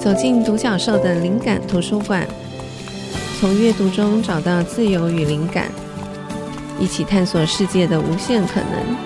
走进独角兽的灵感图书馆，从阅读中找到自由与灵感，一起探索世界的无限可能。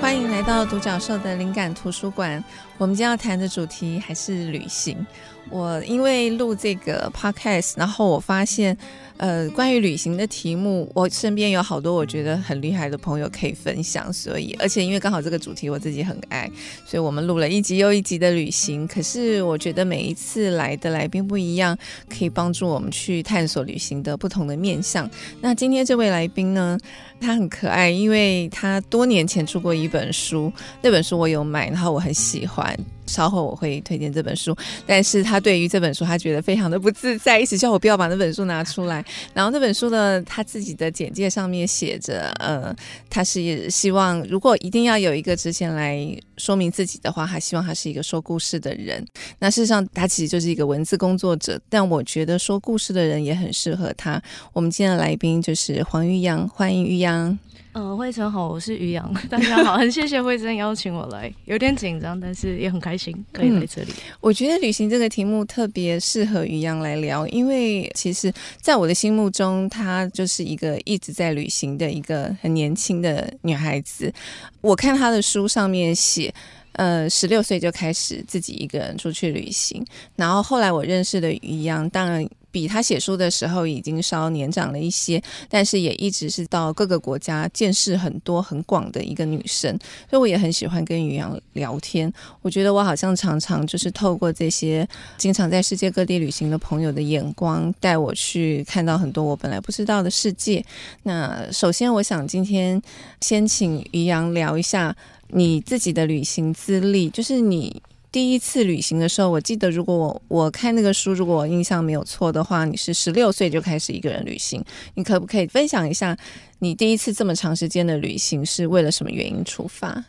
欢迎来到独角兽的灵感图书馆。我们今天要谈的主题还是旅行。我因为录这个 podcast，然后我发现。呃，关于旅行的题目，我身边有好多我觉得很厉害的朋友可以分享，所以而且因为刚好这个主题我自己很爱，所以我们录了一集又一集的旅行。可是我觉得每一次来的来宾不一样，可以帮助我们去探索旅行的不同的面向。那今天这位来宾呢，他很可爱，因为他多年前出过一本书，那本书我有买，然后我很喜欢。稍后我会推荐这本书，但是他对于这本书他觉得非常的不自在，一直叫我不要把那本书拿出来。然后那本书呢，他自己的简介上面写着，呃，他是希望如果一定要有一个之前来说明自己的话，还希望他是一个说故事的人。那事实上他其实就是一个文字工作者，但我觉得说故事的人也很适合他。我们今天的来宾就是黄玉阳，欢迎玉阳。嗯，慧珍好，我是于洋，大家好，很谢谢慧珍邀请我来，有点紧张，但是也很开心可以来这里。嗯，我觉得旅行这个题目特别适合于洋来聊，因为其实在我的心目中，她就是一个一直在旅行的一个很年轻的女孩子。我看她的书上面写，呃，十六岁就开始自己一个人出去旅行，然后后来我认识的于洋，当然。比他写书的时候已经稍年长了一些，但是也一直是到各个国家见识很多很广的一个女生，所以我也很喜欢跟于洋聊天。我觉得我好像常常就是透过这些经常在世界各地旅行的朋友的眼光，带我去看到很多我本来不知道的世界。那首先，我想今天先请于洋聊一下你自己的旅行资历，就是你。第一次旅行的时候，我记得，如果我我看那个书，如果我印象没有错的话，你是十六岁就开始一个人旅行。你可不可以分享一下，你第一次这么长时间的旅行是为了什么原因出发？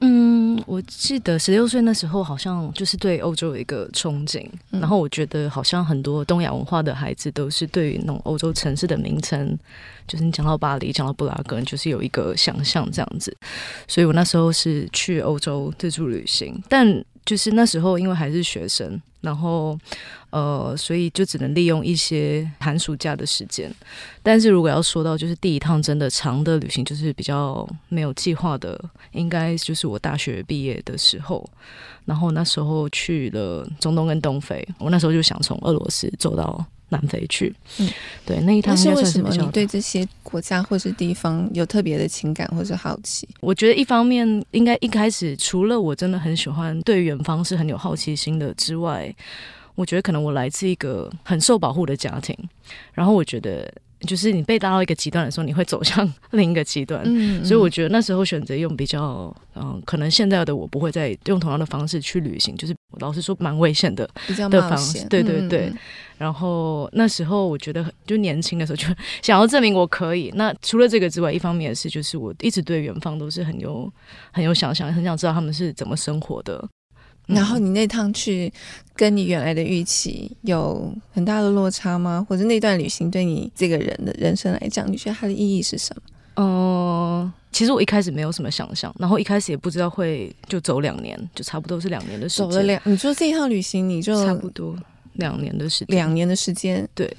嗯，我记得十六岁那时候好像就是对欧洲有一个憧憬，嗯，然后我觉得好像很多东亚文化的孩子都是对于那种欧洲城市的名称，就是你讲到巴黎，讲到布拉格，就是有一个想象这样子。所以我那时候是去欧洲自助旅行，但就是那时候，因为还是学生，然后呃，所以就只能利用一些寒暑假的时间。但是如果要说到就是第一趟真的长的旅行，就是比较没有计划的，应该就是我大学毕业的时候。然后那时候去了中东跟东非，我那时候就想从俄罗斯走到。南非去，嗯，对，那一趟是为什么？你对这些国家或是地方有特别的情感或者好奇？我觉得一方面应该一开始除了我真的很喜欢对远方是很有好奇心的之外，我觉得可能我来自一个很受保护的家庭，然后我觉得。就是你被拉到一个极端的时候，你会走向 另一个极端。嗯，嗯，所以我觉得那时候选择用比较，嗯，可能现在的我不会再用同样的方式去旅行，就是老实说蛮危险的，比较的方式。对对对。嗯、然后那时候我觉得就年轻的时候就 想要证明我可以。那除了这个之外，一方面也是就是我一直对远方都是很有很有想象，很想知道他们是怎么生活的。然后你那趟去，跟你原来的预期有很大的落差吗？或者那段旅行对你这个人的人生来讲，你觉得它的意义是什么？哦、呃，其实我一开始没有什么想象，然后一开始也不知道会就走两年，就差不多是两年的时间。走了两，你说这一趟旅行你就差不多两年的时间，两年的时间，对。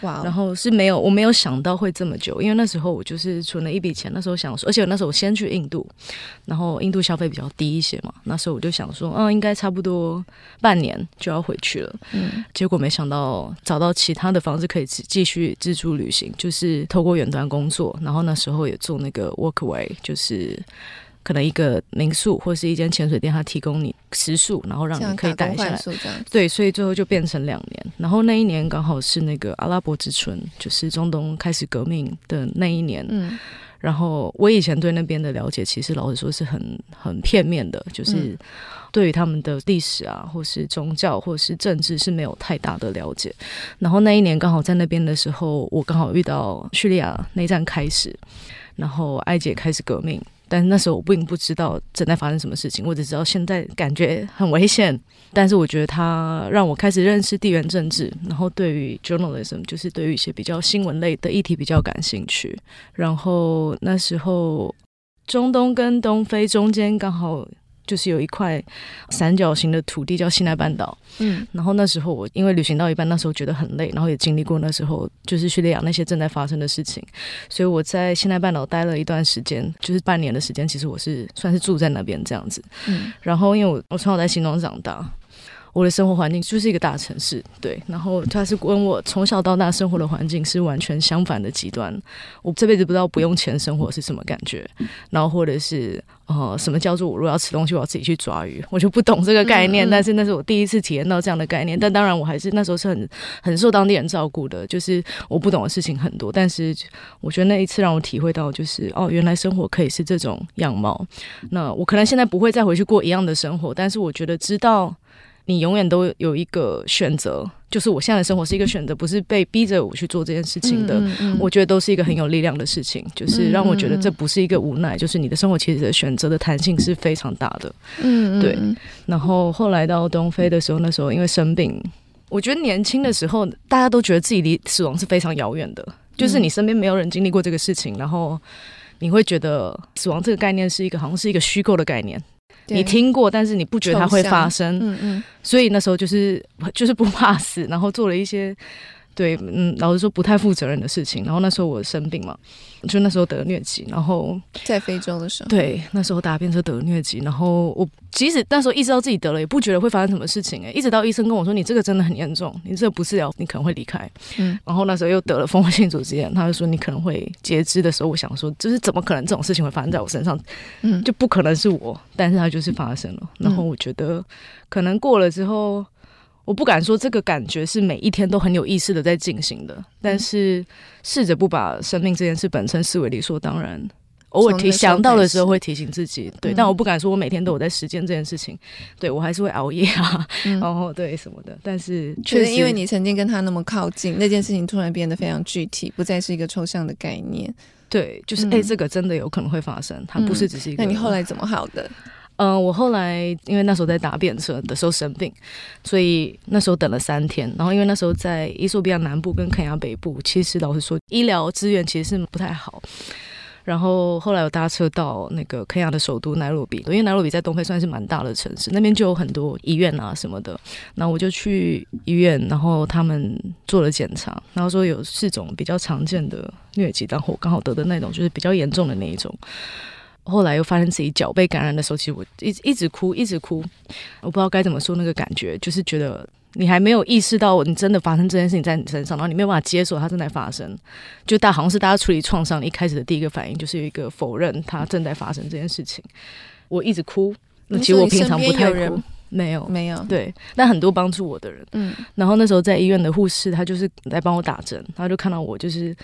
然后是没有，我没有想到会这么久，因为那时候我就是存了一笔钱，那时候想说，而且那时候我先去印度，然后印度消费比较低一些嘛，那时候我就想说，嗯，应该差不多半年就要回去了。嗯，结果没想到找到其他的方式可以继续自助旅行，就是透过远端工作，然后那时候也做那个 workaway，就是。可能一个民宿或是一间潜水店，它提供你食宿，然后让你可以待下来。对，所以最后就变成两年。然后那一年刚好是那个阿拉伯之春，就是中东开始革命的那一年。嗯。然后我以前对那边的了解，其实老实说是很很片面的，就是对于他们的历史啊，或是宗教，或是政治是没有太大的了解。然后那一年刚好在那边的时候，我刚好遇到叙利亚内战开始，然后埃及开始革命。但那时候我并不知道正在发生什么事情，我只知道现在感觉很危险。但是我觉得它让我开始认识地缘政治，然后对于 journalism 就是对于一些比较新闻类的议题比较感兴趣。然后那时候中东跟东非中间刚好。就是有一块三角形的土地叫西奈半岛，嗯，然后那时候我因为旅行到一半，那时候觉得很累，然后也经历过那时候就是叙利亚那些正在发生的事情，所以我在西奈半岛待了一段时间，就是半年的时间，其实我是算是住在那边这样子，嗯，然后因为我我从小在新庄长大。我的生活环境就是一个大城市，对，然后它是跟我从小到大生活的环境是完全相反的极端。我这辈子不知道不用钱生活是什么感觉，然后或者是呃，什么叫做我如果要吃东西，我要自己去抓鱼，我就不懂这个概念。嗯嗯，但是那是我第一次体验到这样的概念。但当然，我还是那时候是很很受当地人照顾的，就是我不懂的事情很多。但是我觉得那一次让我体会到，就是哦，原来生活可以是这种样貌。那我可能现在不会再回去过一样的生活，但是我觉得知道。你永远都有一个选择，就是我现在的生活是一个选择，不是被逼着我去做这件事情的。嗯嗯嗯，我觉得都是一个很有力量的事情，就是让我觉得这不是一个无奈，就是你的生活其实的选择的弹性是非常大的。嗯，嗯，对。然后后来到东非的时候，那时候因为生病，我觉得年轻的时候大家都觉得自己离死亡是非常遥远的，就是你身边没有人经历过这个事情，然后你会觉得死亡这个概念是一个好像是一个虚构的概念。你听过，但是你不觉得它会发生，嗯嗯，所以那时候就是 就是不怕死，然后做了一些。对，嗯，老实说不太负责任的事情。然后那时候我生病嘛，就那时候得疟疾，然后在非洲的时候，对，那时候搭便车得疟疾，然后我即使那时候意识到自己得了，也不觉得会发生什么事情，哎，一直到医生跟我说你这个真的很严重，你这个不治疗你可能会离开。嗯，然后那时候又得了蜂窝性组织炎，他就说你可能会截肢的时候，我想说就是怎么可能这种事情会发生在我身上？嗯，就不可能是我，但是它就是发生了。然后我觉得可能过了之后。我不敢说这个感觉是每一天都很有意识的在进行的，但是试着不把生命这件事本身视为理所当然，偶尔提想到的时候会提醒自己，对，但我不敢说我每天都有在实践这件事情，对，我还是会熬夜啊，然后对什么的，但是确实因为你曾经跟他那么靠近，那件事情突然变得非常具体，不再是一个抽象的概念，对，就是哎，这个真的有可能会发生，它不是只是一个。那你后来怎么好的？嗯、我后来因为那时候在搭便车的时候生病，所以那时候等了三天。然后因为那时候在伊索比亚南部跟肯亚北部，其实老实说医疗资源其实是不太好。然后后来我搭车到那个肯亚的首都奈洛比，因为奈洛比在东非算是蛮大的城市，那边就有很多医院啊什么的。那我就去医院，然后他们做了检查，然后说有四种比较常见的疟疾，然后我刚好得的那种就是比较严重的那一种。后来又发现自己脚被感染的时候，其实我一直一直哭，一直哭。我不知道该怎么说那个感觉，就是觉得你还没有意识到你真的发生这件事情在你身上，然后你没有办法接受它正在发生。就大好像是大家处理创伤一开始的第一个反应，就是有一个否认它正在发生这件事情。我一直哭，那其实我平常不太哭，没有没有对，但很多帮助我的人，嗯，然后那时候在医院的护士，他就是来帮我打针，他就看到我就是。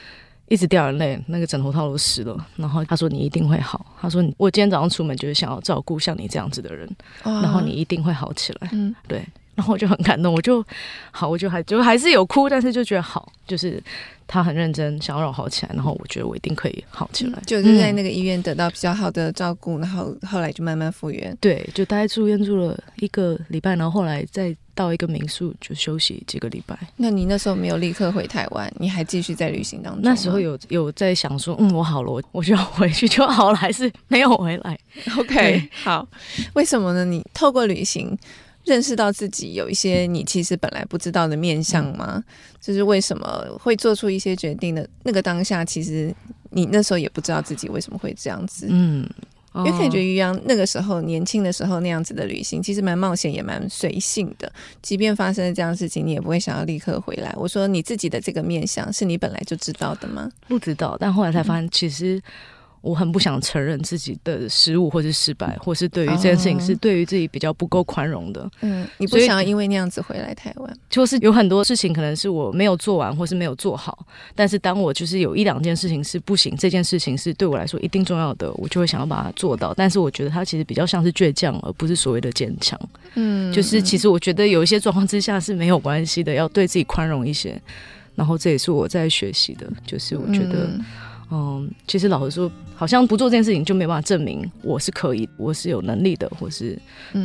一直掉眼泪，那个枕头套都湿了。然后他说：“你一定会好。”他说：“我今天早上出门就是想要照顾像你这样子的人，哦、然后你一定会好起来。”嗯，对。然后我就很感动，我就好，我就还就还是有哭，但是就觉得好，就是他很认真想要让我好起来，然后我觉得我一定可以好起来。就是在那个医院得到比较好的照顾，然后后来就慢慢复原。对，就大概住院住了一个礼拜，然后后来再。到一个民宿就休息几个礼拜。那你那时候没有立刻回台湾，你还继续在旅行当中？那时候有有在想说，嗯，我好了，我我就要回去就好了，还是没有回来？OK，好，为什么呢？你透过旅行认识到自己有一些你其实本来不知道的面相吗？嗯、就是为什么会做出一些决定的？那个当下，其实你那时候也不知道自己为什么会这样子。嗯。因为感觉于洋那个时候年轻的时候那样子的旅行，其实蛮冒险也蛮随性的。即便发生了这样的事情，你也不会想要立刻回来。我说你自己的这个面相是你本来就知道的吗？不知道，但后来才发现其实。我很不想承认自己的失误或是失败，或是对于这件事情是对于自己比较不够宽容的。嗯，你不想要因为那样子回来台湾？就是有很多事情可能是我没有做完，或是没有做好。但是当我就是有一两件事情是不行，这件事情是对我来说一定重要的，我就会想要把它做到。但是我觉得它其实比较像是倔强，而不是所谓的坚强。嗯，就是其实我觉得有一些状况之下是没有关系的，要对自己宽容一些。然后这也是我在学习的，就是我觉得。嗯，其实老实说，好像不做这件事情就没办法证明我是可以，我是有能力的，或是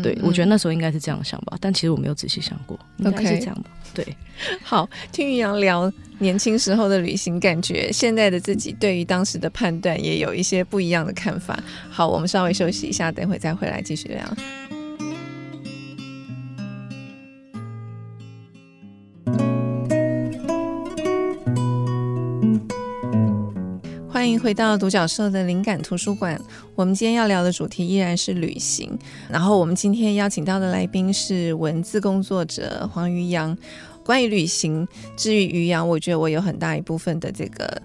对，嗯嗯，我觉得那时候应该是这样想吧。但其实我没有仔细想过，应该是这样吧。对，好，听于洋聊年轻时候的旅行感觉，现在的自己对于当时的判断也有一些不一样的看法。好，我们稍微休息一下，等会再回来继续聊。欢迎回到独角兽的灵感图书馆。我们今天要聊的主题依然是旅行。然后我们今天邀请到的来宾是文字工作者黄于洋。关于旅行，至于于洋，我觉得我有很大一部分的这个。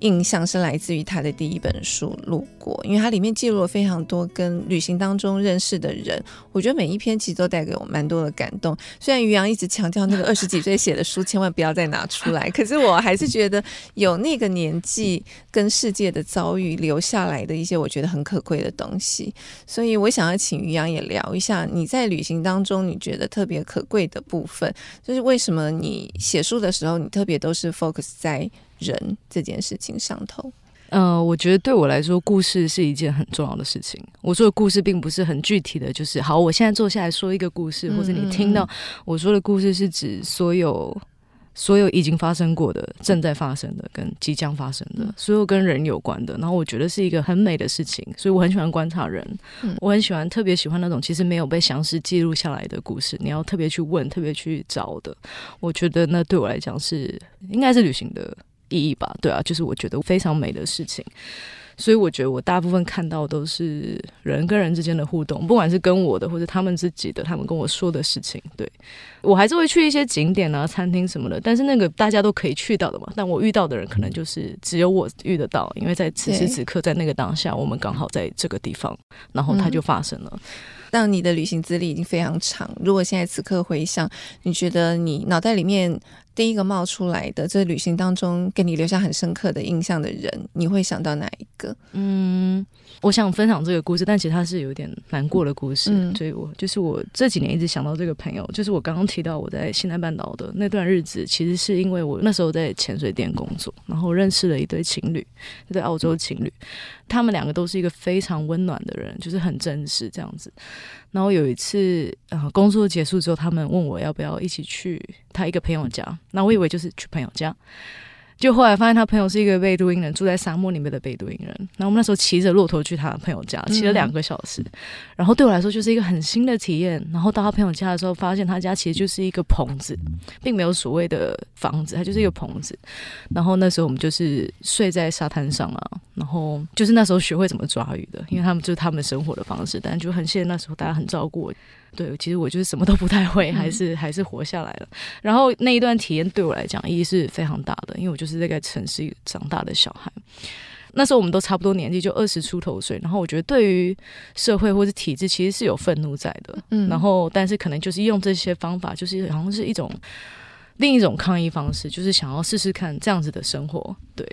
印象是来自于他的第一本书《路过》，因为它里面记录了非常多跟旅行当中认识的人，我觉得每一篇其实都带给我蛮多的感动。虽然于洋一直强调那个 二十几岁写的书千万不要再拿出来，可是我还是觉得有那个年纪跟世界的遭遇留下来的一些我觉得很可贵的东西。所以我想要请于洋也聊一下你在旅行当中你觉得特别可贵的部分，就是为什么你写书的时候你特别都是 focus 在。人这件事情上头，呃，我觉得对我来说，故事是一件很重要的事情。我说的故事并不是很具体的，就是好，我现在坐下来说一个故事，或者你听到我说的故事，是指所有所有已经发生过的、正在发生的、跟即将发生的，所有跟人有关的。然后我觉得是一个很美的事情，所以我很喜欢观察人，我很喜欢，特别喜欢那种其实没有被详细记录下来的故事，你要特别去问、特别去找的。我觉得那对我来讲是应该是旅行的。意义吧，对啊，就是我觉得非常美的事情，所以我觉得我大部分看到都是人跟人之间的互动，不管是跟我的或者他们自己的，他们跟我说的事情。对，我还是会去一些景点啊、餐厅什么的，但是那个大家都可以去到的嘛。但我遇到的人可能就是只有我遇得到，因为在此时此刻，在那个当下，我们刚好在这个地方，然后它就发生了。但你的旅行资历已经非常长，如果现在此刻回想，你觉得你脑袋里面第一个冒出来的，这旅行当中给你留下很深刻的印象的人，你会想到哪一个？嗯，我想分享这个故事，但其实它是有点难过的故事。嗯，所以我就是我这几年一直想到这个朋友，就是我刚刚提到我在西南半岛的那段日子，其实是因为我那时候在潜水店工作，然后认识了一对情侣，一对澳洲情侣，他们两个都是一个非常温暖的人，就是很真实这样子。然后有一次，呃，工作结束之后，他们问我要不要一起去他一个朋友家。那我以为就是去朋友家。就后来发现他朋友是一个贝都因人，住在沙漠里面的贝都因人。然后我们那时候骑着骆驼去他朋友家，骑了两个小时。嗯、然后对我来说就是一个很新的体验。然后到他朋友家的时候，发现他家其实就是一个棚子，并没有所谓的房子，它就是一个棚子。然后那时候我们就是睡在沙滩上啊，然后就是那时候学会怎么抓鱼的，因为他们就是他们生活的方式。但就很谢谢那时候大家很照顾我。对，其实我就是什么都不太会，还是、嗯、还是活下来了。然后那一段体验对我来讲意义是非常大的，因为我就是在个城市长大的小孩。那时候我们都差不多年纪，就二十出头岁。然后我觉得对于社会或者体制，其实是有愤怒在的。嗯，然后但是可能就是用这些方法，就是好像是一种另一种抗议方式，就是想要试试看这样子的生活。对。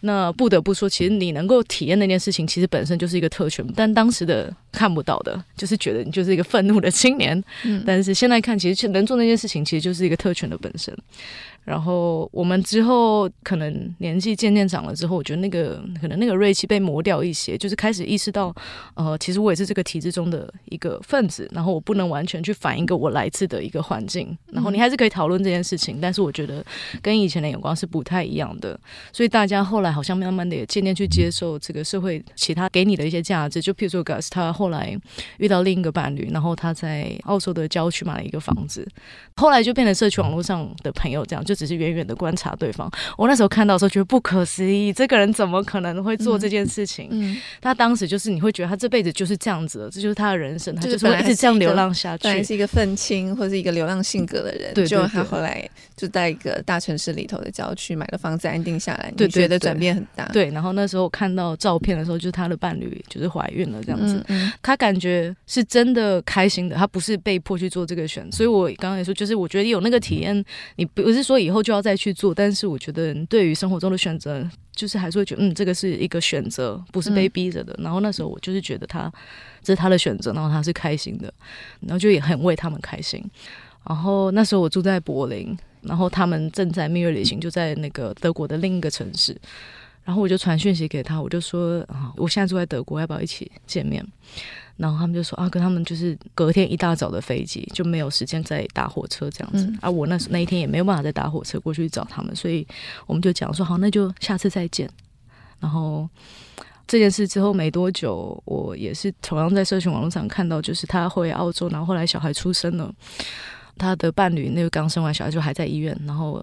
那不得不说，其实你能够体验那件事情，其实本身就是一个特权。但当时的看不到的，就是觉得你就是一个愤怒的青年。嗯，但是现在看，其实能做那件事情，其实就是一个特权的本身。然后我们之后可能年纪渐渐长了之后，我觉得那个可能那个锐气被磨掉一些，就是开始意识到，呃，其实我也是这个体制中的一个分子，然后我不能完全去反映一个我来自的一个环境。然后你还是可以讨论这件事情，但是我觉得跟以前的眼光是不太一样的。所以大家后来好像慢慢的也渐渐去接受这个社会其他给你的一些价值。就譬如说 Gus，他后来遇到另一个伴侣，然后他在澳洲的郊区买了一个房子，后来就变成社区网络上的朋友这样。就只是远远的观察对方。我那时候看到的时候觉得不可思议，这个人怎么可能会做这件事情？嗯，他当时就是你会觉得他这辈子就是这样子的，这就是他的人生，他就是会一直这样流浪下去。本来是一个愤青或者一个流浪性格的人，对，就他后来就在一个大城市里头的郊区买了房子，安定下来。对，觉得转变很大。对，然后那时候看到照片的时候，就是他的伴侣就是怀孕了这样子，他感觉是真的开心的，他不是被迫去做这个选择。所以我刚刚也说，就是我觉得有那个体验，你不是说。以后就要再去做，但是我觉得对于生活中的选择，就是还是会觉得，嗯，这个是一个选择，不是被逼着的。嗯、然后那时候我就是觉得他这是他的选择，然后他是开心的，然后就也很为他们开心。然后那时候我住在柏林，然后他们正在蜜月旅行，就在那个德国的另一个城市。然后我就传讯息给他，我就说啊，我现在住在德国，要不要一起见面？然后他们就说啊，跟他们就是隔天一大早的飞机，就没有时间再搭火车这样子。嗯、啊，我那时那一天也没有办法再搭火车过去找他们，所以我们就讲说好，那就下次再见。然后这件事之后没多久，我也是同样在社群网络上看到，就是他回澳洲，然后后来小孩出生了，他的伴侣那个刚生完小孩就还在医院，然后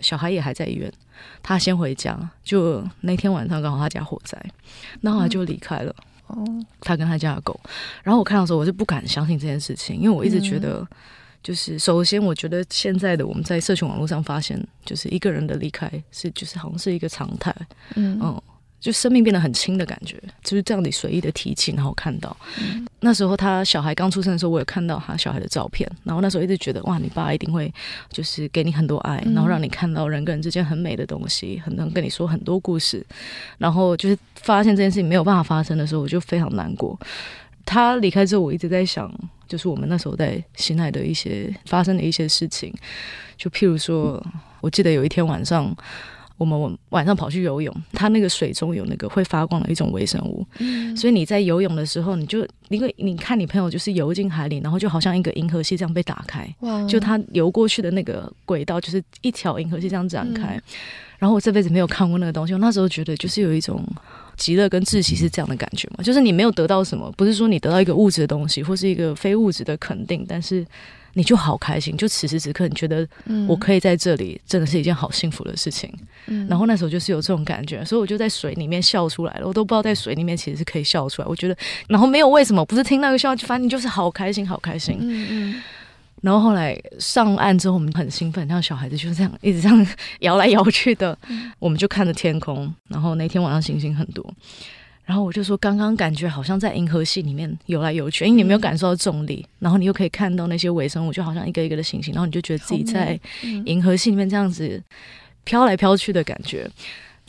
小孩也还在医院，他先回家，就那天晚上刚好他家火灾，然后他就离开了。嗯哦，他跟他家的狗，然后我看到的时候，我是不敢相信这件事情，因为我一直觉得，就是首先，我觉得现在的我们在社群网络上发现，就是一个人的离开是，就是好像是一个常态，嗯。嗯就生命变得很轻的感觉，就是这样你随意的提起，然后看到、嗯、那时候他小孩刚出生的时候，我有看到他小孩的照片，然后那时候一直觉得哇，你爸一定会就是给你很多爱，然后让你看到人跟人之间很美的东西，很能跟你说很多故事，然后就是发现这件事情没有办法发生的时候，我就非常难过。他离开之后，我一直在想，就是我们那时候在心爱的一些发生的一些事情，就譬如说，我记得有一天晚上。我们晚上跑去游泳，它那个水中有那个会发光的一种微生物，嗯、所以你在游泳的时候，你就因为你看你朋友就是游进海里，然后就好像一个银河系这样被打开，哇。就他游过去的那个轨道就是一条银河系这样展开。嗯、然后我这辈子没有看过那个东西，我那时候觉得就是有一种极乐跟窒息是这样的感觉嘛，就是你没有得到什么，不是说你得到一个物质的东西或是一个非物质的肯定，但是。你就好开心，就此时此刻，你觉得我可以在这里，真的是一件好幸福的事情。嗯，然后那时候就是有这种感觉，所以我就在水里面笑出来了。我都不知道在水里面其实是可以笑出来。我觉得，然后没有为什么，不是听那个笑，就反正就是好开心，好开心。嗯嗯。然后后来上岸之后，我们很兴奋，像小孩子就是这样一直这样 摇来摇去的，我们就看着天空。然后那天晚上星星很多。然后我就说，刚刚感觉好像在银河系里面游来游去，因为你没有感受到重力，嗯、然后你又可以看到那些微生物，就好像一个一个的行星，然后你就觉得自己在银河系里面这样子飘来飘去的感觉。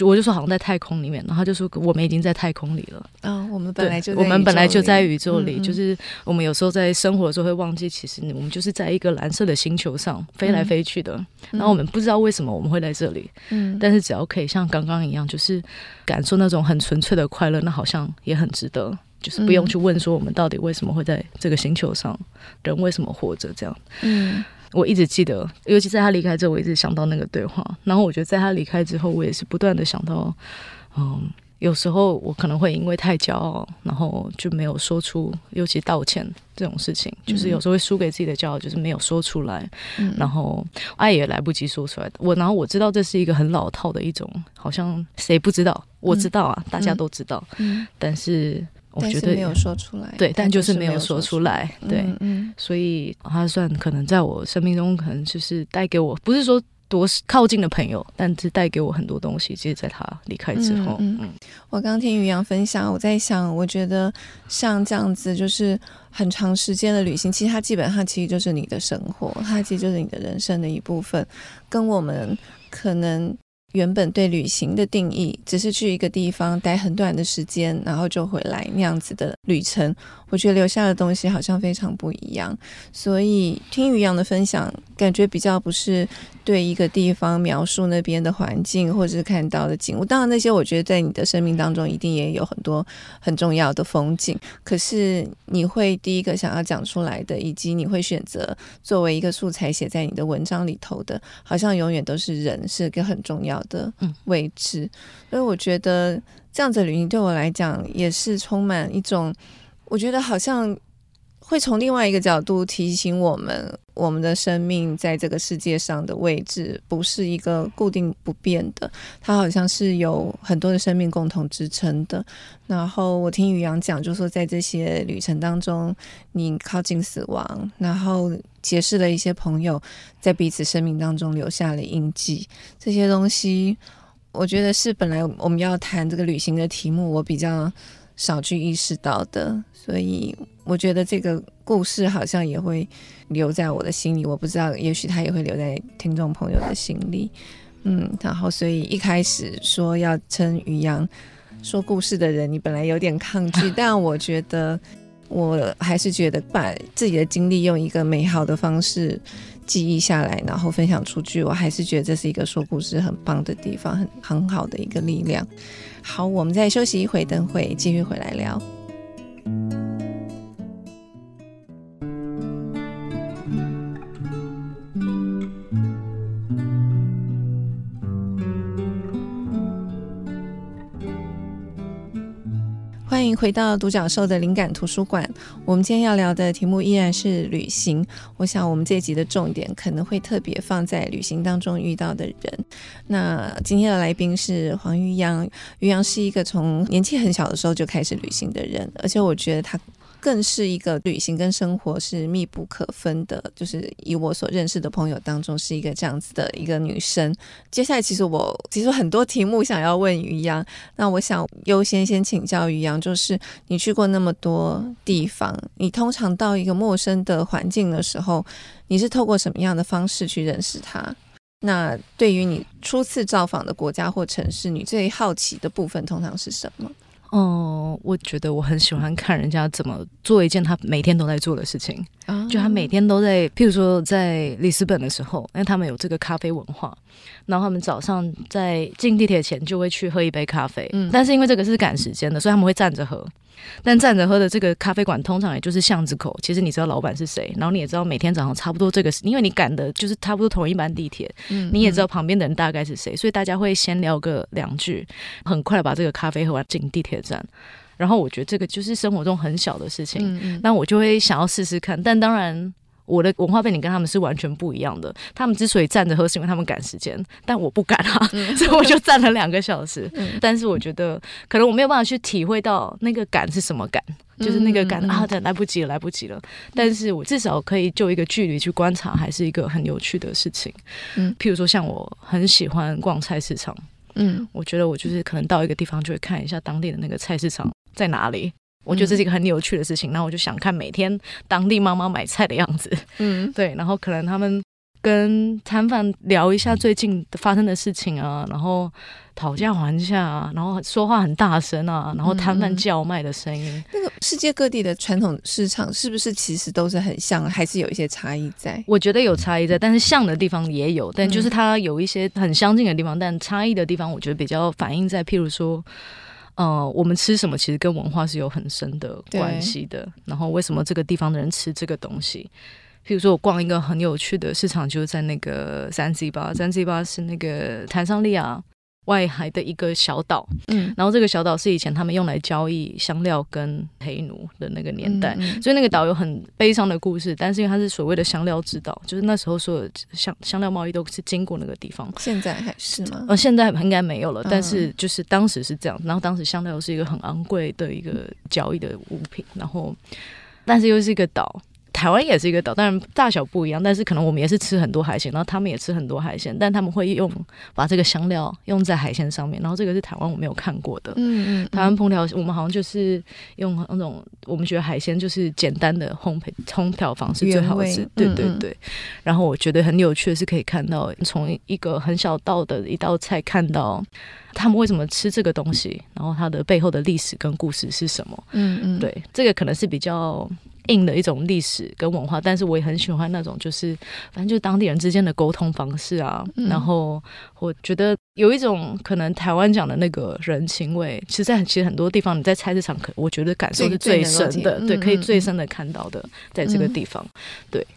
我就说好像在太空里面，然后他就说我们已经在太空里了。啊、哦，我们本来就我们本来就在宇宙里，嗯嗯就是我们有时候在生活的时候会忘记，其实我们就是在一个蓝色的星球上飞来飞去的。嗯、然后我们不知道为什么我们会在这里，嗯，但是只要可以像刚刚一样，就是感受那种很纯粹的快乐，那好像也很值得。就是不用去问说我们到底为什么会在这个星球上，人为什么活着这样。嗯。我一直记得，尤其在他离开之后，我一直想到那个对话。然后我觉得在他离开之后，我也是不断的想到，嗯，有时候我可能会因为太骄傲，然后就没有说出，尤其道歉这种事情，就是有时候会输给自己的骄傲，就是没有说出来，嗯、然后爱也来不及说出来。我然后我知道这是一个很老套的一种，好像谁不知道？我知道啊，嗯、大家都知道，嗯、但是。我觉得没有说出来，对，但就是没有说出来，对，嗯，所以他算可能在我生命中，可能就是带给我，不是说多靠近的朋友，但是带给我很多东西。其实，在他离开之后，嗯，嗯，我刚听于洋分享，我在想，我觉得像这样子，就是很长时间的旅行，其实它基本上其实就是你的生活，它其实就是你的人生的一部分，跟我们可能。原本对旅行的定义，只是去一个地方待很短的时间，然后就回来那样子的旅程。我觉得留下的东西好像非常不一样，所以听于洋的分享，感觉比较不是对一个地方描述那边的环境，或者是看到的景物。当然，那些我觉得在你的生命当中一定也有很多很重要的风景。可是你会第一个想要讲出来的，以及你会选择作为一个素材写在你的文章里头的，好像永远都是人，是个很重要的位置。嗯、所以我觉得这样子旅行对我来讲也是充满一种。我觉得好像会从另外一个角度提醒我们，我们的生命在这个世界上的位置不是一个固定不变的，它好像是有很多的生命共同支撑的。然后我听于洋讲，就说在这些旅程当中，你靠近死亡，然后结识了一些朋友，在彼此生命当中留下了印记。这些东西，我觉得是本来我们要谈这个旅行的题目，我比较少去意识到的。所以我觉得这个故事好像也会留在我的心里，我不知道，也许他也会留在听众朋友的心里。嗯，然后所以一开始说要称于洋说故事的人，你本来有点抗拒，但我觉得我还是觉得把自己的经历用一个美好的方式记忆下来，然后分享出去，我还是觉得这是一个说故事很棒的地方，很很好的一个力量。好，我们再休息一会，等会继续回来聊。欢迎回到独角兽的灵感图书馆。我们今天要聊的题目依然是旅行。我想，我们这一集的重点可能会特别放在旅行当中遇到的人。那今天的来宾是黄于洋。于洋是一个从年纪很小的时候就开始旅行的人，而且我觉得他。更是一个旅行跟生活是密不可分的，就是以我所认识的朋友当中，是一个这样子的一个女生。接下来，其实我其实很多题目想要问于洋，那我想优先先请教于洋，就是你去过那么多地方，你通常到一个陌生的环境的时候，你是透过什么样的方式去认识它？那对于你初次造访的国家或城市，你最好奇的部分通常是什么？哦，我觉得我很喜欢看人家怎么做一件他每天都在做的事情。啊，就他每天都在，譬如说在里斯本的时候，因为他们有这个咖啡文化，然后他们早上在进地铁前就会去喝一杯咖啡。嗯，但是因为这个是赶时间的，所以他们会站着喝。但站着喝的这个咖啡馆，通常也就是巷子口。其实你知道老板是谁，然后你也知道每天早上差不多这个，因为你赶的就是差不多同一班地铁，嗯，你也知道旁边的人大概是谁，所以大家会先聊个两句，很快把这个咖啡喝完进地铁站。然后我觉得这个就是生活中很小的事情，嗯嗯，那我就会想要试试看。但当然。我的文化背景跟他们是完全不一样的。他们之所以站着喝，是因为他们赶时间，但我不敢啊，嗯、所以我就站了两个小时。嗯、但是我觉得，可能我没有办法去体会到那个赶是什么赶，就是那个赶、嗯、啊，等，来不及了，来不及了。但是我至少可以就一个距离去观察，还是一个很有趣的事情。嗯，譬如说，像我很喜欢逛菜市场，嗯，我觉得我就是可能到一个地方就会看一下当地的那个菜市场在哪里。我觉得这是一个很有趣的事情，然后我就想看每天当地妈妈买菜的样子，嗯，对，然后可能他们跟摊贩聊一下最近发生的事情啊，然后讨价还价啊，然后说话很大声啊，然后摊贩叫卖的声音。那个世界各地的传统市场是不是其实都是很像，还是有一些差异在？我觉得有差异在，但是像的地方也有，但就是它有一些很相近的地方，但差异的地方，我觉得比较反映在譬如说。呃，我们吃什么其实跟文化是有很深的关系的。然后为什么这个地方的人吃这个东西？譬如说我逛一个很有趣的市场，就是在那个 zanzibar，zanzibar zanzibar 是那个坦桑利亚。外海的一个小岛，嗯，然后这个小岛是以前他们用来交易香料跟黑奴的那个年代，嗯嗯、所以那个岛有很悲伤的故事。但是因为它是所谓的香料之岛，就是那时候所有香香料贸易都是经过那个地方。现在还是吗？呃，现在应该没有了，但是就是当时是这样。然后当时香料是一个很昂贵的一个交易的物品，然后但是又是一个岛。台湾也是一个岛，当然大小不一样，但是可能我们也是吃很多海鲜，然后他们也吃很多海鲜，但他们会用把这个香料用在海鲜上面，然后这个是台湾我没有看过的。嗯嗯，台湾烹调我们好像就是用那种我们觉得海鲜就是简单的烘焙烹调方式最好吃，对对对。嗯嗯，然后我觉得很有趣的是可以看到从一个很小道的一道菜看到他们为什么吃这个东西，然后它的背后的历史跟故事是什么。嗯嗯，对，这个可能是比较。硬的一种历史跟文化，但是我也很喜欢那种，就是反正就是当地人之间的沟通方式啊。嗯、然后我觉得有一种可能台湾讲的那个人情味，其实在其实很多地方，你在菜市场可我觉得感受是最深的，对，可以最深的看到的，在这个地方，嗯、对。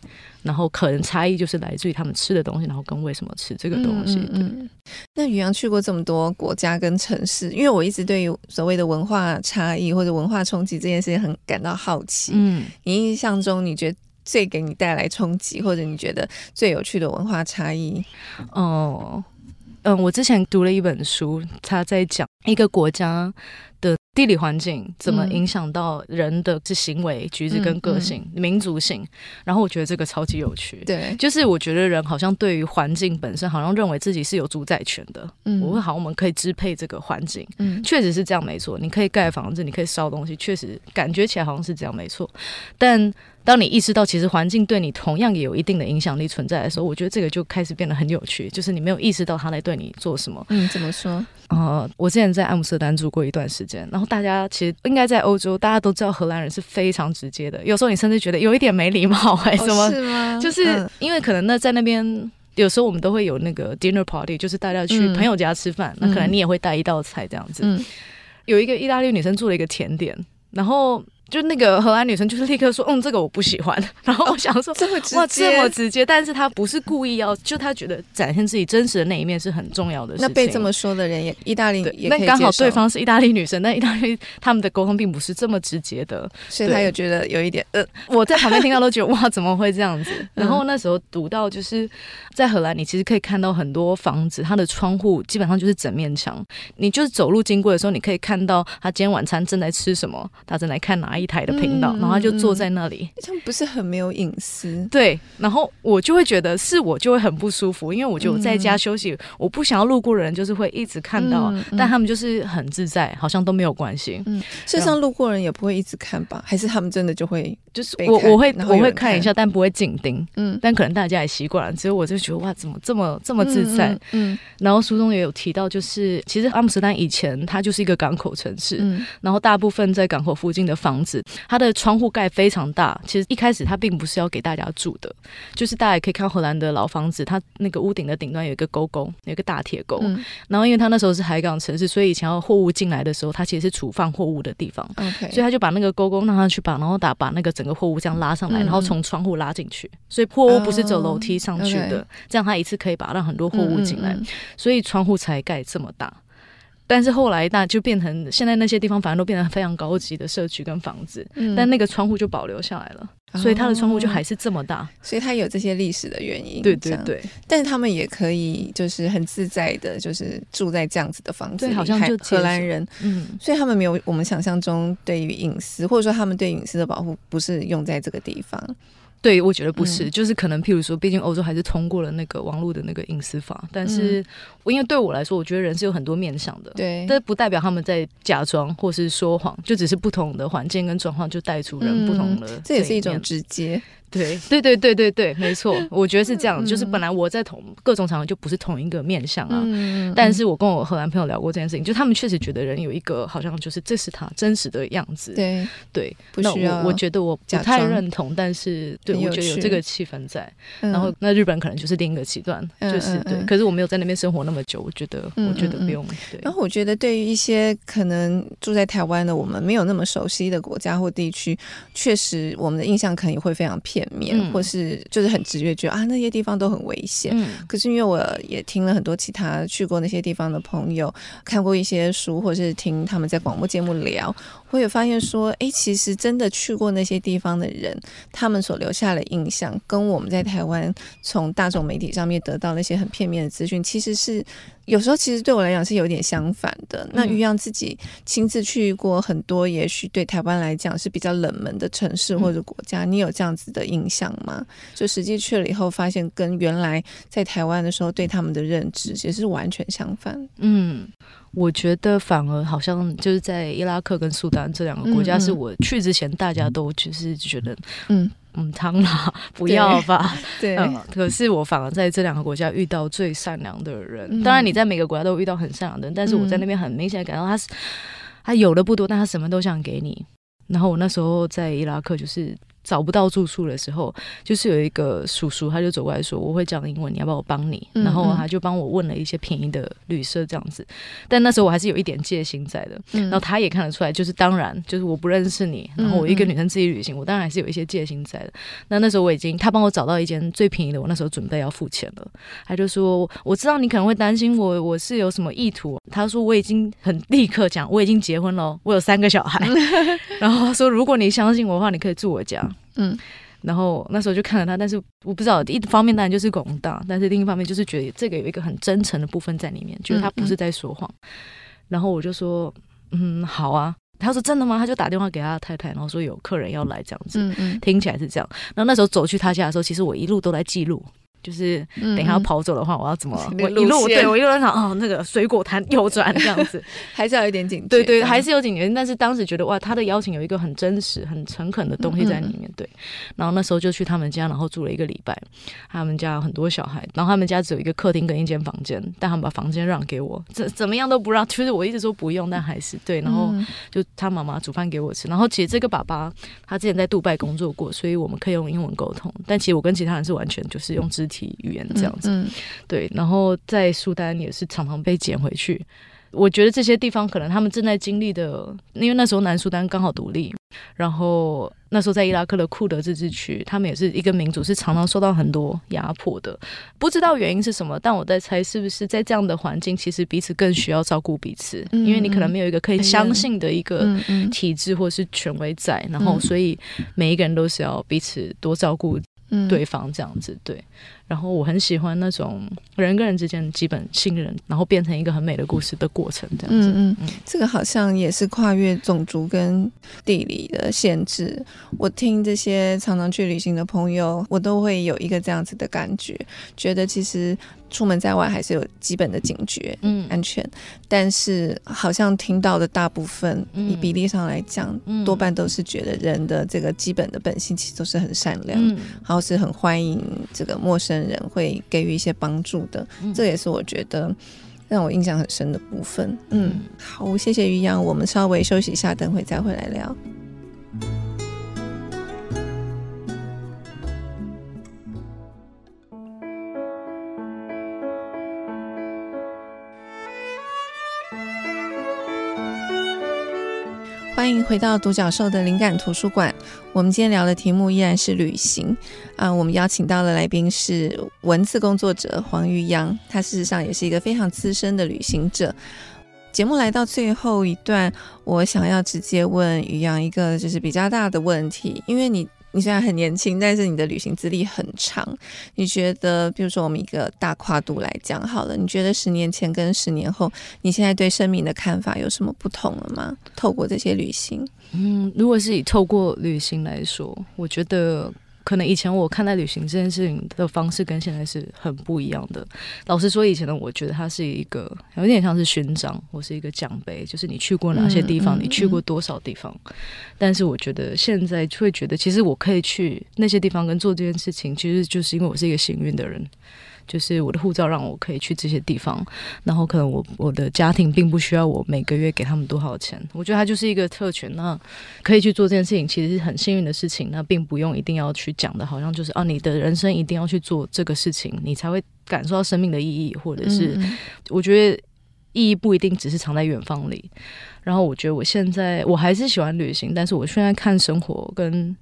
然后可能差异就是来自于他们吃的东西，然后跟为什么吃这个东西。嗯那于洋去过这么多国家跟城市，因为我一直对于所谓的文化差异或者文化冲击这件事情很感到好奇。嗯，你印象中你觉得最给你带来冲击，或者你觉得最有趣的文化差异？哦，嗯，我之前读了一本书，他在讲一个国家的地理环境怎么影响到人的这行为举止跟个性、嗯嗯、民族性，然后我觉得这个超级有趣。对，就是我觉得人好像对于环境本身，好像认为自己是有主宰权的。嗯，我会好，我们可以支配这个环境。嗯，确实是这样，没错。你可以盖房子，你可以烧东西，确实感觉起来好像是这样，没错。但当你意识到其实环境对你同样也有一定的影响力存在的时候，我觉得这个就开始变得很有趣，就是你没有意识到他来对你做什么。嗯，怎么说？呃，我之前在阿姆斯特丹住过一段时间，然后大家其实应该在欧洲，大家都知道荷兰人是非常直接的，有时候你甚至觉得有一点没礼貌，还是什么？哦、是吗？就是因为可能那在那边。有时候我们都会有那个 dinner party，就是大家去朋友家吃饭，嗯、那可能你也会带一道菜这样子。嗯、有一个意大利女生做了一个甜点，然后。就那个荷兰女生，就是立刻说，嗯，这个我不喜欢。然后我想说，这么直接，哇，这么直接，但是她不是故意要，就她觉得展现自己真实的那一面是很重要的事情。那被这么说的人也，意大利也，那刚好对方是意大利女生，那意大利他们的沟通并不是这么直接的，所以她有觉得有一点，呃，我在旁边听到都觉得哇，怎么会这样子？然后那时候读到，就是在荷兰，你其实可以看到很多房子，它的窗户基本上就是整面墙，你就是走路经过的时候，你可以看到他今天晚餐正在吃什么，他正在看哪一台的频道。嗯然后他就坐在那里，他们不是很没有隐私。对，然后我就会觉得是我就会很不舒服，因为我觉得我在家休息，嗯、我不想要路过的人就是会一直看到，但他们就是很自在，好像都没有关系。嗯，事实上路过人也不会一直看吧？还是他们真的就会就是我我会我会看一下，但不会紧盯。嗯，但可能大家也习惯了，只有我就觉得哇，怎么这么这么自在？嗯，嗯然后书中也有提到，就是其实阿姆斯特丹以前它就是一个港口城市，嗯，然后大部分在港口附近的房子，它的窗窗户盖非常大，其实一开始它并不是要给大家住的，就是大家也可以看荷兰的老房子，它那个屋顶的顶端有一个沟沟，有一个大铁沟。嗯、然后因为它那时候是海港城市，所以以前要货物进来的时候，它其实是储放货物的地方。Okay. 所以他就把那个沟沟让他去把，然后打把那个整个货物这样拉上来，嗯、然后从窗户拉进去。所以货物不是走楼梯上去的，oh. 这样他一次可以把让很多货物进来，所以窗户才盖这么大。但是后来那就变成现在那些地方反而都变成非常高级的社区跟房子，嗯、但那个窗户就保留下来了，哦、所以它的窗户就还是这么大，所以它有这些历史的原因。对对对，但是他们也可以就是很自在的，就是住在这样子的房子里，好像就荷兰人，嗯，所以他们没有我们想象中对于隐私，或者说他们对隐私的保护不是用在这个地方。对，我觉得不是，嗯、就是可能，譬如说，毕竟欧洲还是通过了那个网络的那个隐私法，但是，因为对我来说，我觉得人是有很多面向的，对，但不代表他们在假装或是说谎，就只是不同的环境跟状况就带出人不同的、嗯，这也是一种直接。对对对对对对，没错，我觉得是这样。就是本来我在同各种场合就不是同一个面相啊，嗯、但是我跟我荷兰朋友聊过这件事情，就他们确实觉得人有一个好像就是这是他真实的样子。对对，不需要我我觉得我不太认同，但是对我觉得有这个气氛在。嗯、然后那日本可能就是另一个极端，嗯、就是对。可是我没有在那边生活那么久，我觉得我觉得不用。对。然后我觉得对于一些可能住在台湾的我们没有那么熟悉的国家或地区，确实我们的印象可能也会非常片面，嗯、或是就是很直觉觉得啊那些地方都很危险。嗯、可是因为我也听了很多其他去过那些地方的朋友，看过一些书，或是听他们在广播节目聊，我也发现说，哎，其实真的去过那些地方的人，他们所留下的印象，跟我们在台湾从大众媒体上面得到那些很片面的资讯，其实是。有时候其实对我来讲是有点相反的。那于洋自己亲自去过很多，也许对台湾来讲是比较冷门的城市或者国家，你有这样子的印象吗？就实际去了以后，发现跟原来在台湾的时候对他们的认知其实是完全相反。嗯，我觉得反而好像就是在伊拉克跟苏丹这两个国家，是我去之前大家都就是觉得嗯。嗯，汤啦，不要吧。对，对、嗯，可是我反而在这两个国家遇到最善良的人。嗯、当然，你在每个国家都遇到很善良的人，但是我在那边很明显感到他是，他有的不多，但他什么都想给你。然后我那时候在伊拉克就是。找不到住处的时候，就是有一个叔叔，他就走过来说：“我会讲英文，你要不要我帮你？”然后他就帮我问了一些便宜的旅社这样子。但那时候我还是有一点戒心在的。嗯、然后他也看得出来，就是当然，就是我不认识你，然后我一个女生自己旅行，我当然还是有一些戒心在的。那那时候我已经，他帮我找到一间最便宜的，我那时候准备要付钱了。他就说：“我知道你可能会担心我，我是有什么意图。”他说：“我已经很立刻讲，我已经结婚了，我有三个小孩。” 然后他说：“如果你相信我的话，你可以住我家。”嗯，然后那时候就看了他，但是我不知道，一方面当然就是广大，但是另一方面就是觉得这个有一个很真诚的部分在里面，觉得他不是在说谎。嗯嗯，然后我就说，嗯，好啊。他说真的吗？他就打电话给他太太，然后说有客人要来这样子。嗯嗯，听起来是这样。然后那时候走去他家的时候，其实我一路都在记录。就是等一下要跑走的话，我要怎么？嗯、我一路对我一路在想哦，那个水果摊右转这样子，还是要有一点警觉。对对，还是有警觉。但是当时觉得哇，他的邀请有一个很真实、很诚恳的东西在里面。对，然后那时候就去他们家，然后住了一个礼拜。他们家有很多小孩，然后他们家只有一个客厅跟一间房间，但他们把房间让给我，怎怎么样都不让。就是我一直说不用，但还是对。然后就他妈妈煮饭给我吃。然后其实这个爸爸他之前在杜拜工作过，所以我们可以用英文沟通。但其实我跟其他人是完全就是用肢体语言这样。嗯，对，然后在苏丹也是常常被捡回去。我觉得这些地方可能他们正在经历的，因为那时候南苏丹刚好独立，然后那时候在伊拉克的库德自治区，他们也是一个民族，是常常受到很多压迫的。不知道原因是什么，但我在猜是不是在这样的环境，其实彼此更需要照顾彼此，嗯、因为你可能没有一个可以相信的一个体制或是权威在，然后所以每一个人都是要彼此多照顾对方这样子，对。然后我很喜欢那种人跟人之间的基本信任，然后变成一个很美的故事的过程，这样子。嗯嗯，这个好像也是跨越种族跟地理的限制。我听这些常常去旅行的朋友，我都会有一个这样子的感觉，觉得其实出门在外还是有基本的警觉，嗯，安全。但是好像听到的大部分，以比例上来讲，嗯，多半都是觉得人的这个基本的本性其实都是很善良，嗯，然后是很欢迎这个陌生人会给予一些帮助的，嗯，这也是我觉得让我印象很深的部分。嗯，好，谢谢于洋，我们稍微休息一下，等会再回来聊。欢迎回到独角兽的灵感图书馆。我们今天聊的题目依然是旅行啊。我们邀请到的来宾是文字工作者黄于洋，他事实上也是一个非常资深的旅行者。节目来到最后一段，我想要直接问于洋一个就是比较大的问题，因为你。你虽然很年轻，但是你的旅行资历很长。你觉得，比如说我们一个大跨度来讲好了，你觉得十年前跟十年后，你现在对生命的看法有什么不同了吗？透过这些旅行，嗯，如果是以透过旅行来说，我觉得。可能以前我看待旅行这件事情的方式跟现在是很不一样的。老实说，以前的，我觉得它是一个有点像是勋章，或是一个奖杯，就是你去过哪些地方，你去过多少地方。但是我觉得现在会觉得，其实我可以去那些地方跟做这件事情，其实就是因为我是一个幸运的人。就是我的护照让我可以去这些地方，然后可能我我的家庭并不需要我每个月给他们多少钱，我觉得它就是一个特权，那可以去做这件事情，其实是很幸运的事情，那并不用一定要去讲的，好像就是啊，你的人生一定要去做这个事情，你才会感受到生命的意义，或者是我觉得意义不一定只是藏在远方里。然后我觉得我现在我还是喜欢旅行，但是我现在看生活跟。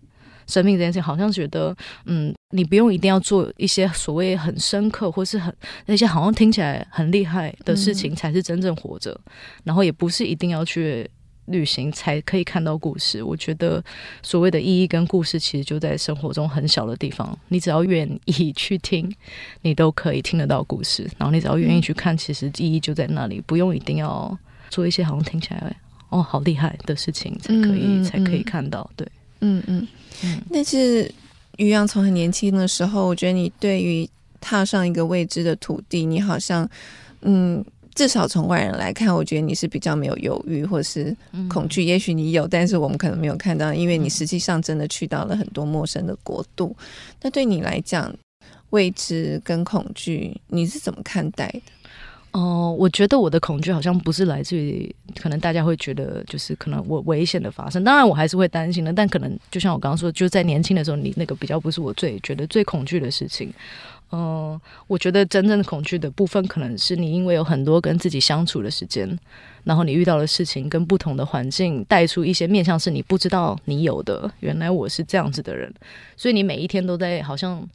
生命这件事情，好像觉得，嗯，你不用一定要做一些所谓很深刻或是很那些好像听起来很厉害的事情，才是真正活着。嗯。然后也不是一定要去旅行才可以看到故事。我觉得所谓的意义跟故事，其实就在生活中很小的地方。你只要愿意去听，你都可以听得到故事。然后你只要愿意去看，其实意义就在那里，不用一定要做一些好像听起来哦好厉害的事情才可以，嗯嗯嗯，才可以看到。对，嗯嗯。嗯，但是于洋从很年轻的时候，我觉得你对于踏上一个未知的土地，你好像，嗯，至少从外人来看，我觉得你是比较没有犹豫或是恐惧。也许你有，但是我们可能没有看到，因为你实际上真的去到了很多陌生的国度。那对你来讲，未知跟恐惧，你是怎么看待的？哦，我觉得我的恐惧好像不是来自于，可能大家会觉得就是可能我危险的发生，当然我还是会担心的，但可能就像我刚刚说，就在年轻的时候，你那个比较不是我最觉得最恐惧的事情。嗯、我觉得真正恐惧的部分，可能是你因为有很多跟自己相处的时间，然后你遇到的事情跟不同的环境带出一些面向是你不知道你有的，原来我是这样子的人，所以你每一天都在好像。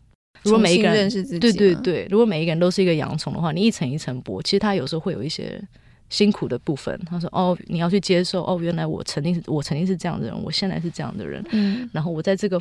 如果每一个人对对对，如果每一个人都是一个洋葱的话，你一层一层剥，其实他有时候会有一些辛苦的部分。他说：“哦，你要去接受哦，原来我曾经是我曾经是这样的人，我现在是这样的人。”嗯，然后我在这个。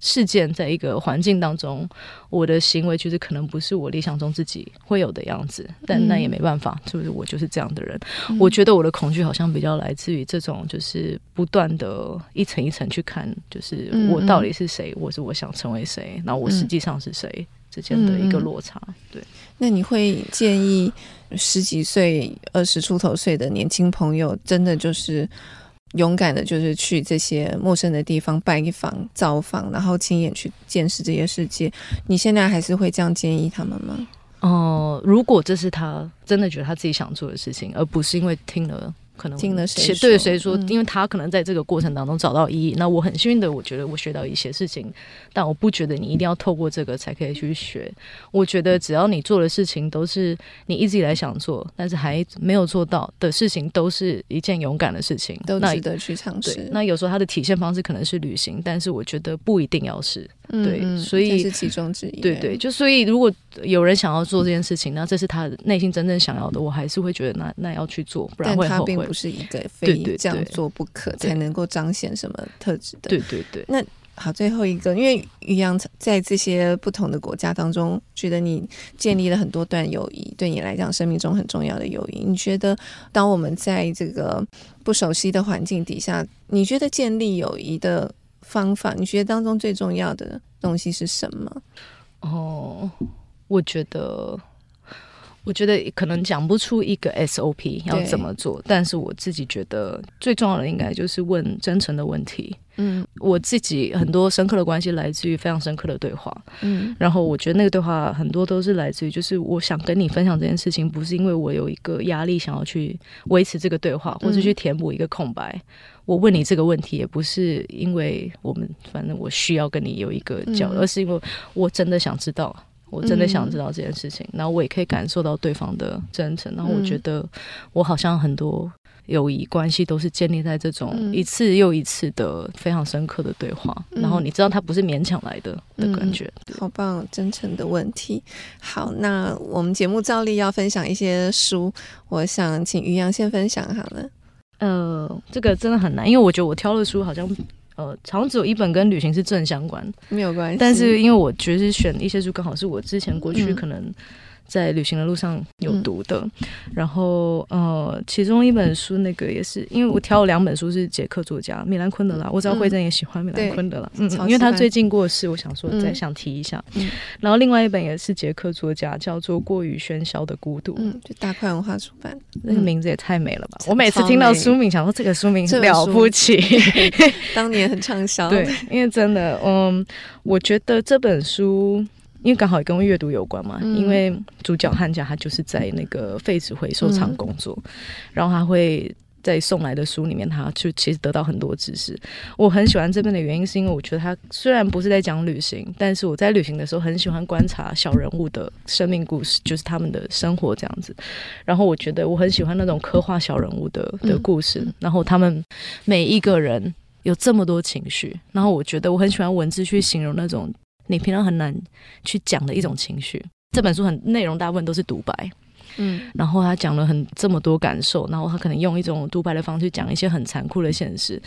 事件在一个环境当中，我的行为其实可能不是我理想中自己会有的样子，但那也没办法，是不是？我就是这样的人。嗯。我觉得我的恐惧好像比较来自于这种，就是不断的一层一层去看，就是我到底是谁，我是我想成为谁，然后我实际上是谁。之间的一个落差。嗯、对，那你会建议十几岁、二十出头岁的年轻朋友，真的就是勇敢的，就是去这些陌生的地方拜访、造访，然后亲眼去见识这些世界？你现在还是会这样建议他们吗？哦、如果这是他真的觉得他自己想做的事情，而不是因为听了。可能听了谁对谁说，因为他可能在这个过程当中找到意义。嗯、那我很幸运的，我觉得我学到一些事情，但我不觉得你一定要透过这个才可以去学。我觉得只要你做的事情都是你一直以来想做，但是还没有做到的事情，都是一件勇敢的事情，都值得去尝试。那有时候它的体现方式可能是旅行，但是我觉得不一定要是。对，嗯、所以这是其中之一。对对，就所以如果有人想要做这件事情，那这是他内心真正想要的，我还是会觉得那那要去做，不然会后悔。但他并不是一个非这样做不可才能够彰显什么特质的。对对对。那好，最后一个，因为于洋在这些不同的国家当中，觉得你建立了很多段友谊，对你来讲生命中很重要的友谊。你觉得当我们在这个不熟悉的环境底下，你觉得建立友谊的？方法，你觉得当中最重要的东西是什么？哦，我觉得，我觉得可能讲不出一个 SOP 要怎么做，但是我自己觉得最重要的应该就是问真诚的问题。嗯，我自己很多深刻的关系来自于非常深刻的对话。嗯，然后我觉得那个对话很多都是来自于，就是我想跟你分享这件事情，不是因为我有一个压力想要去维持这个对话，或者去填补一个空白。嗯我问你这个问题，也不是因为我们，反正我需要跟你有一个交流，嗯、而是因为我真的想知道，我真的想知道这件事情，嗯、然后我也可以感受到对方的真诚，然后我觉得我好像很多友谊关系都是建立在这种一次又一次的非常深刻的对话，嗯、然后你知道他不是勉强来的的感觉。嗯、好棒，真诚的问题。好，那我们节目照例要分享一些书，我想请于洋先分享好了。呃，这个真的很难，因为我觉得我挑的书好像，呃，好像只有一本跟旅行是正相关，没有关系。但是因为我觉得选一些书，刚好是我之前过去可能。嗯在旅行的路上有读的，嗯、然后呃，其中一本书那个也是，因为我挑了两本书是捷克作家米兰昆德拉，我知道慧珍也喜欢米兰昆德拉，嗯，嗯，因为他最近过世，我想说再想提一下。嗯、然后另外一本也是捷克作家，叫做《过于喧嚣的孤独》，嗯，就大块文化出版，那个名字也太美了吧！我每次听到书名，想说这个书名了不起，当年很畅销，对，因为真的，嗯，我觉得这本书。因为刚好也跟阅读有关嘛，嗯、因为主角汉家他就是在那个废纸回收厂工作，嗯、然后他会在送来的书里面，他就其实得到很多知识。我很喜欢这边的原因，是因为我觉得他虽然不是在讲旅行，但是我在旅行的时候很喜欢观察小人物的生命故事，就是他们的生活这样子。然后我觉得我很喜欢那种刻画小人物的的故事，嗯、然后他们每一个人有这么多情绪，然后我觉得我很喜欢文字去形容那种。你平常很难去讲的一种情绪。这本书很内容大部分都是独白，嗯，然后他讲了很这么多感受，然后他可能用一种独白的方式讲一些很残酷的现实，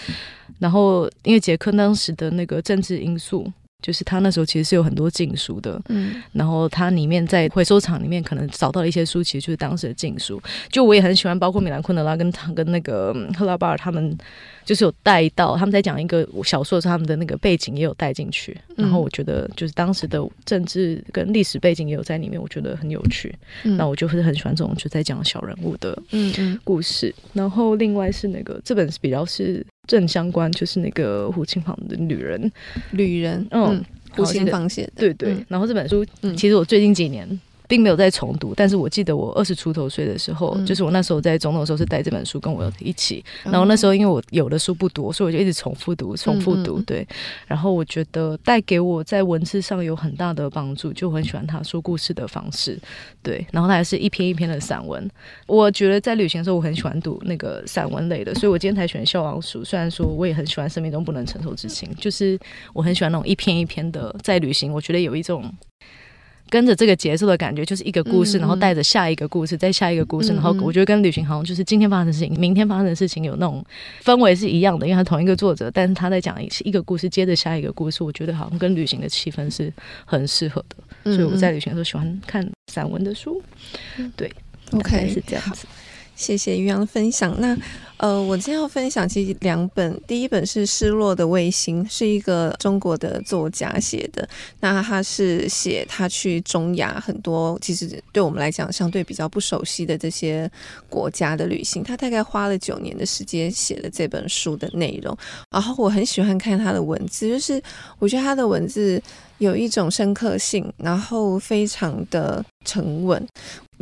然后因为杰克当时的那个政治因素。就是他那时候其实是有很多禁书的，嗯，然后他里面在回收厂里面可能找到了一些书，其实就是当时的禁书。就我也很喜欢，包括米兰昆德拉跟他跟那个赫拉巴尔他们，就是有带到他们在讲一个小说的时候，他们的那个背景也有带进去。然后我觉得就是当时的政治跟历史背景也有在里面，我觉得很有趣。嗯，那我就是很喜欢这种就在讲小人物的嗯嗯故事。然后另外是那个这本是比较是。正相关就是那个胡青坊的女人，女人，嗯，胡青坊写的，对对。然后这本书，其实我最近几年。并没有在重读，但是我记得我二十出头岁的时候，嗯、就是我那时候在总统的时候是带这本书跟我一起，然后那时候因为我有的书不多，所以我就一直重复读，重复读，对。然后我觉得带给我在文字上有很大的帮助，就很喜欢他说故事的方式，对。然后他还是一篇一篇的散文，我觉得在旅行的时候我很喜欢读那个散文类的，所以我今天才选《笑忘书》。虽然说我也很喜欢《生命中不能承受之轻》，就是我很喜欢那种一篇一篇的在旅行，我觉得有一种。跟着这个节奏的感觉，就是一个故事，嗯、然后带着下一个故事，再下一个故事，嗯、然后我觉得跟旅行好像就是今天发生的事情，明天发生的事情有那种氛围是一样的，因为他同一个作者，但是他在讲一个故事接着下一个故事，我觉得好像跟旅行的气氛是很适合的，嗯、所以我在旅行的时候喜欢看散文的书。对，OK 是这样子。谢谢于洋的分享。那呃，我今天要分享其实两本，第一本是《失落的卫星》，是一个中国的作家写的。那他是写他去中亚很多，其实对我们来讲相对比较不熟悉的这些国家的旅行。他大概花了九年的时间写了这本书的内容。然后我很喜欢看他的文字，就是我觉得他的文字有一种深刻性，然后非常的沉稳。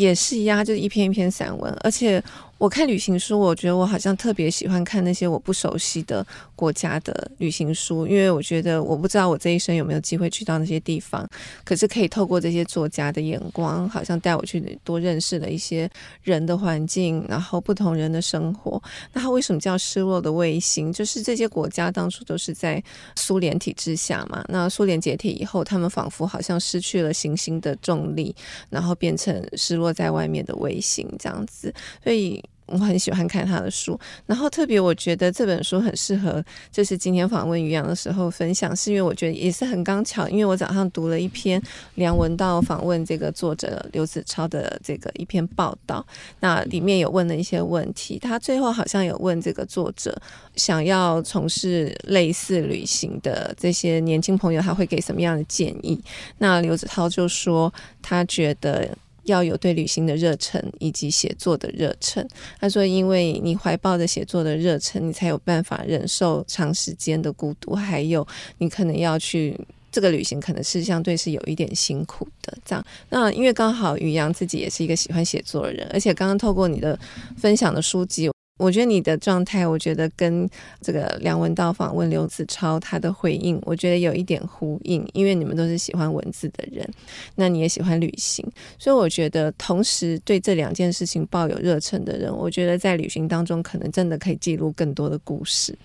也是一样，就是一篇一篇散文，而且。我看旅行书，我觉得我好像特别喜欢看那些我不熟悉的国家的旅行书，因为我觉得我不知道我这一生有没有机会去到那些地方，可是可以透过这些作家的眼光，好像带我去多认识了一些人的环境，然后不同人的生活。那它为什么叫失落的卫星？就是这些国家当初都是在苏联体制下嘛，那苏联解体以后，他们仿佛好像失去了行星的重力，然后变成失落在外面的卫星这样子，所以。我很喜欢看他的书，然后特别我觉得这本书很适合，就是今天访问于洋的时候分享，是因为我觉得也是很刚巧，因为我早上读了一篇梁文道访问这个作者刘子超的这个一篇报道，那里面有问了一些问题，他最后好像有问这个作者想要从事类似旅行的这些年轻朋友，他会给什么样的建议？那刘子超就说他觉得。要有对旅行的热忱以及写作的热忱。他说：“因为你怀抱着写作的热忱，你才有办法忍受长时间的孤独，还有你可能要去这个旅行，可能是相对是有一点辛苦的。这样，那因为刚好于洋自己也是一个喜欢写作的人，而且刚刚透过你的分享的书籍。”我觉得你的状态，我觉得跟这个梁文道访问刘子超他的回应，我觉得有一点呼应，因为你们都是喜欢文字的人，那你也喜欢旅行，所以我觉得同时对这两件事情抱有热忱的人，我觉得在旅行当中可能真的可以记录更多的故事。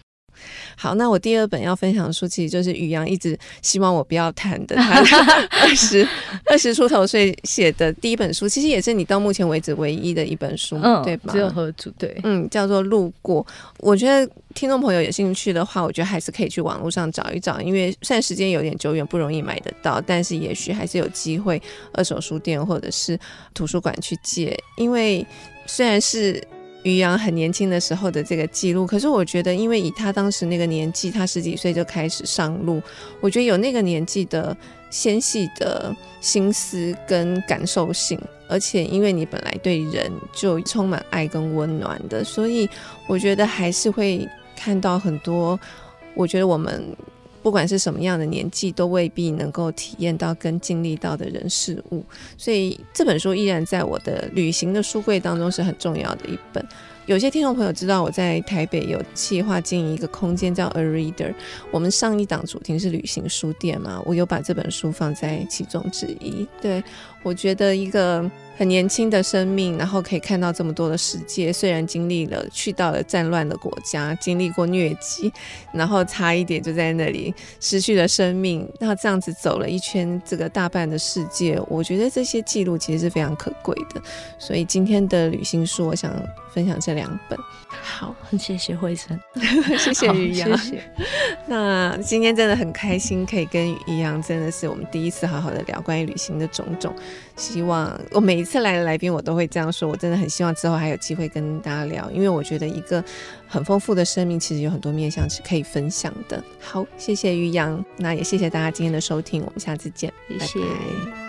好，那我第二本要分享的书，其实就是于洋一直希望我不要谈的，他 二十二十出头岁写的第一本书，其实也是你到目前为止唯一的一本书，嗯、对吧？只有合组，对，嗯，叫做《路过》。我觉得听众朋友有兴趣的话，我觉得还是可以去网络上找一找，因为虽然时间有点久远，不容易买得到，但是也许还是有机会二手书店或者是图书馆去借，因为虽然是。于洋很年轻的时候的这个记录，可是我觉得，因为以他当时那个年纪，他十几岁就开始上路，我觉得有那个年纪的纤细的心思跟感受性，而且因为你本来对人就充满爱跟温暖的，所以我觉得还是会看到很多，我觉得我们。不管是什么样的年纪，都未必能够体验到跟经历到的人事物，所以这本书依然在我的旅行的书柜当中是很重要的一本。有些听众朋友知道我在台北有计划经营一个空间叫 A Reader，我们上一档主题是旅行书店嘛，我有把这本书放在其中之一。对，我觉得一个。很年轻的生命，然后可以看到这么多的世界。虽然经历了去到了战乱的国家，经历过疟疾，然后差一点就在那里失去了生命。那这样子走了一圈这个大半的世界，我觉得这些记录其实是非常可贵的。所以今天的旅行书，我想分享这两本。好，很谢谢惠生，谢谢于洋，谢谢。那今天真的很开心，可以跟于洋真的是我们第一次好好的聊关于旅行的种种。希望我每一次来的来宾，我都会这样说。我真的很希望之后还有机会跟大家聊，因为我觉得一个很丰富的生命，其实有很多面向是可以分享的。好，谢谢于洋，那也谢谢大家今天的收听，我们下次见，谢谢。拜拜。